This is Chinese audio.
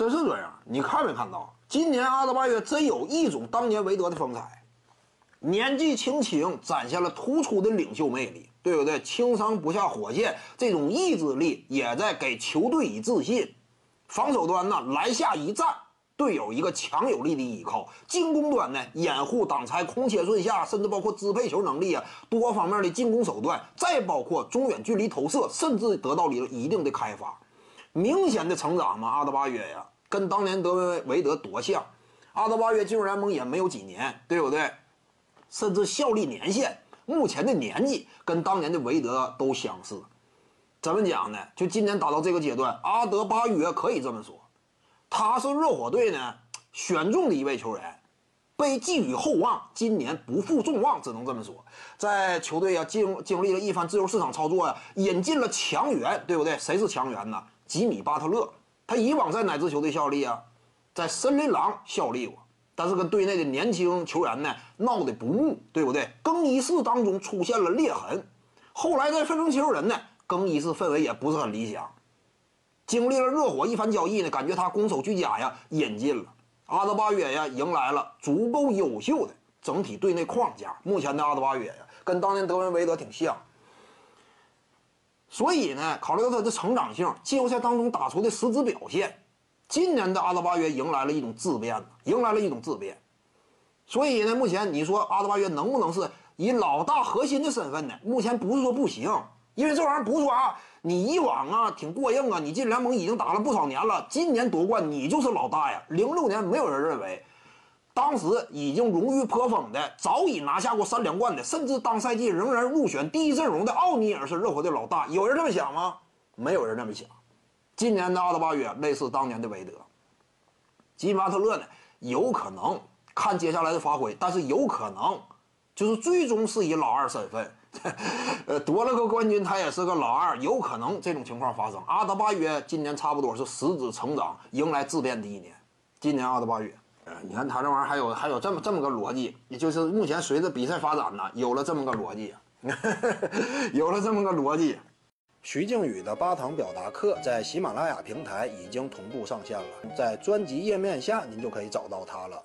真是这样。你看没看到？今年阿德巴约真有一种当年韦德的风采，年纪轻轻展现了突出的领袖魅力，对不对？轻伤不下火线，这种意志力也在给球队以自信。防守端呢，篮下一站，队友一个强有力的依靠；进攻端呢，掩护、挡拆、空切顺下，甚至包括支配球能力啊，多方面的进攻手段，再包括中远距离投射，甚至得到了一定的开发，明显的成长嘛。阿德巴约呀，跟当年德维维德多像。阿德巴约进入联盟也没有几年，对不对？甚至效力年限、目前的年纪跟当年的韦德都相似。怎么讲呢？就今年打到这个阶段，阿德巴约可以这么说，他是热火队呢选中的一位球员，被寄予厚望。今年不负众望，只能这么说。在球队呀经经历了一番自由市场操作呀，引进了强援，对不对？谁是强援呢？吉米巴特勒。他以往在哪支球队效力啊？在森林狼效力过，但是跟队内的年轻球员呢闹得不睦，对不对？更衣室当中出现了裂痕。后来在费城七六人呢。更衣室氛围也不是很理想，经历了热火一番交易呢，感觉他攻守俱佳呀，引进了阿德巴约呀，迎来了足够优秀的整体队内框架。目前的阿德巴约呀，跟当年德文韦德挺像，所以呢，考虑到他的成长性，季后赛当中打出的实质表现，今年的阿德巴约迎来了一种质变，迎来了一种质变。所以呢，目前你说阿德巴约能不能是以老大核心的身份呢？目前不是说不行。因为这玩意儿不是说啊，你以往啊挺过硬啊，你进联盟已经打了不少年了，今年夺冠你就是老大呀。零六年没有人认为，当时已经荣誉颇丰的，早已拿下过三连冠的，甚至当赛季仍然入选第一阵容的奥尼尔是热火的老大，有人这么想吗？没有人这么想。今年的阿德巴约类似当年的韦德，吉米巴特勒呢，有可能看接下来的发挥，但是有可能就是最终是以老二身份。呃，夺了个冠军，他也是个老二，有可能这种情况发生。阿德巴约今年差不多是实质成长，迎来质变的一年。今年阿德巴约，呃，你看他这玩意儿还有还有这么这么个逻辑，也就是目前随着比赛发展呢，有了这么个逻辑，有了这么个逻辑。徐静宇的八堂表达课在喜马拉雅平台已经同步上线了，在专辑页面下您就可以找到它了。